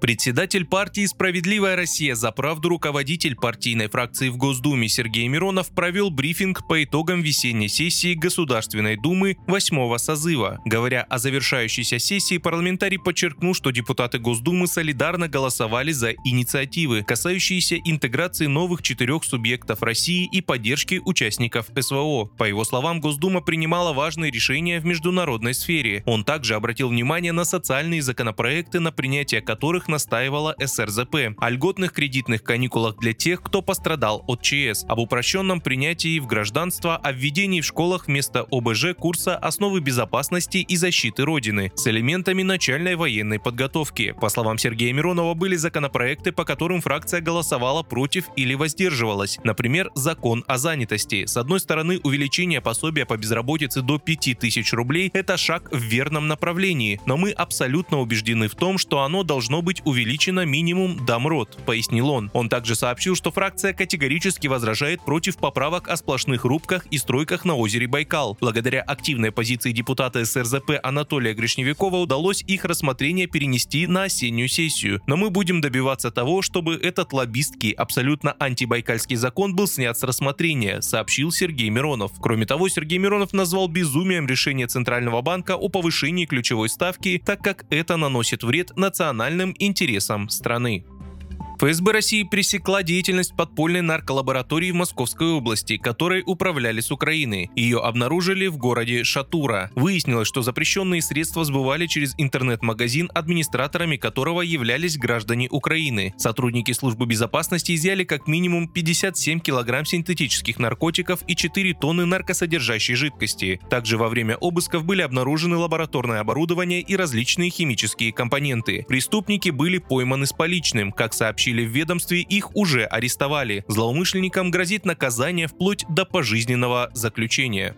Председатель партии «Справедливая Россия за правду» руководитель партийной фракции в Госдуме Сергей Миронов провел брифинг по итогам весенней сессии Государственной Думы восьмого созыва. Говоря о завершающейся сессии, парламентарий подчеркнул, что депутаты Госдумы солидарно голосовали за инициативы, касающиеся интеграции новых четырех субъектов России и поддержки участников СВО. По его словам, Госдума принимала важные решения в международной сфере. Он также обратил внимание на социальные законопроекты, на принятие которых настаивала СРЗП, о льготных кредитных каникулах для тех, кто пострадал от ЧС, об упрощенном принятии в гражданство, о введении в школах вместо ОБЖ курса «Основы безопасности и защиты Родины» с элементами начальной военной подготовки. По словам Сергея Миронова, были законопроекты, по которым фракция голосовала против или воздерживалась. Например, закон о занятости. С одной стороны, увеличение пособия по безработице до 5000 рублей – это шаг в верном направлении, но мы абсолютно убеждены в том, что оно должно быть быть увеличена минимум Дамрот, пояснил он. Он также сообщил, что фракция категорически возражает против поправок о сплошных рубках и стройках на озере Байкал. Благодаря активной позиции депутата СРЗП Анатолия Гришневикова удалось их рассмотрение перенести на осеннюю сессию. Но мы будем добиваться того, чтобы этот лоббистский, абсолютно антибайкальский закон был снят с рассмотрения, сообщил Сергей Миронов. Кроме того, Сергей Миронов назвал безумием решение Центрального банка о повышении ключевой ставки, так как это наносит вред национальным и интересам страны. ФСБ России пресекла деятельность подпольной нарколаборатории в Московской области, которой управляли с Украины. Ее обнаружили в городе Шатура. Выяснилось, что запрещенные средства сбывали через интернет-магазин, администраторами которого являлись граждане Украины. Сотрудники службы безопасности изъяли как минимум 57 килограмм синтетических наркотиков и 4 тонны наркосодержащей жидкости. Также во время обысков были обнаружены лабораторное оборудование и различные химические компоненты. Преступники были пойманы с поличным, как сообщили сообщили в ведомстве, их уже арестовали. Злоумышленникам грозит наказание вплоть до пожизненного заключения.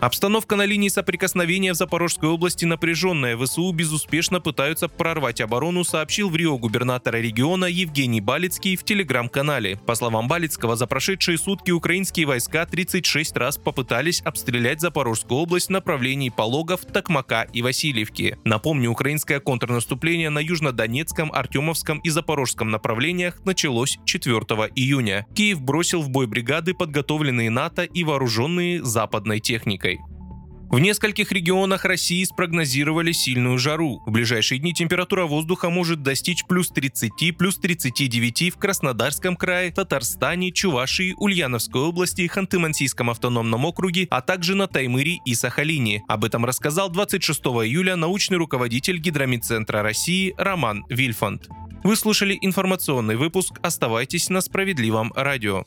Обстановка на линии соприкосновения в Запорожской области напряженная. ВСУ безуспешно пытаются прорвать оборону, сообщил в Рио губернатора региона Евгений Балицкий в телеграм-канале. По словам Балицкого, за прошедшие сутки украинские войска 36 раз попытались обстрелять Запорожскую область в направлении Пологов, Токмака и Васильевки. Напомню, украинское контрнаступление на Южнодонецком, Артемовском и Запорожском направлениях началось 4 июня. Киев бросил в бой бригады, подготовленные НАТО и вооруженные западной техникой. В нескольких регионах России спрогнозировали сильную жару. В ближайшие дни температура воздуха может достичь плюс 30, плюс 39 в Краснодарском крае, Татарстане, Чувашии, Ульяновской области, Ханты-Мансийском автономном округе, а также на Таймыре и Сахалине. Об этом рассказал 26 июля научный руководитель Гидромедцентра России Роман Вильфанд. Вы слушали информационный выпуск. Оставайтесь на справедливом радио.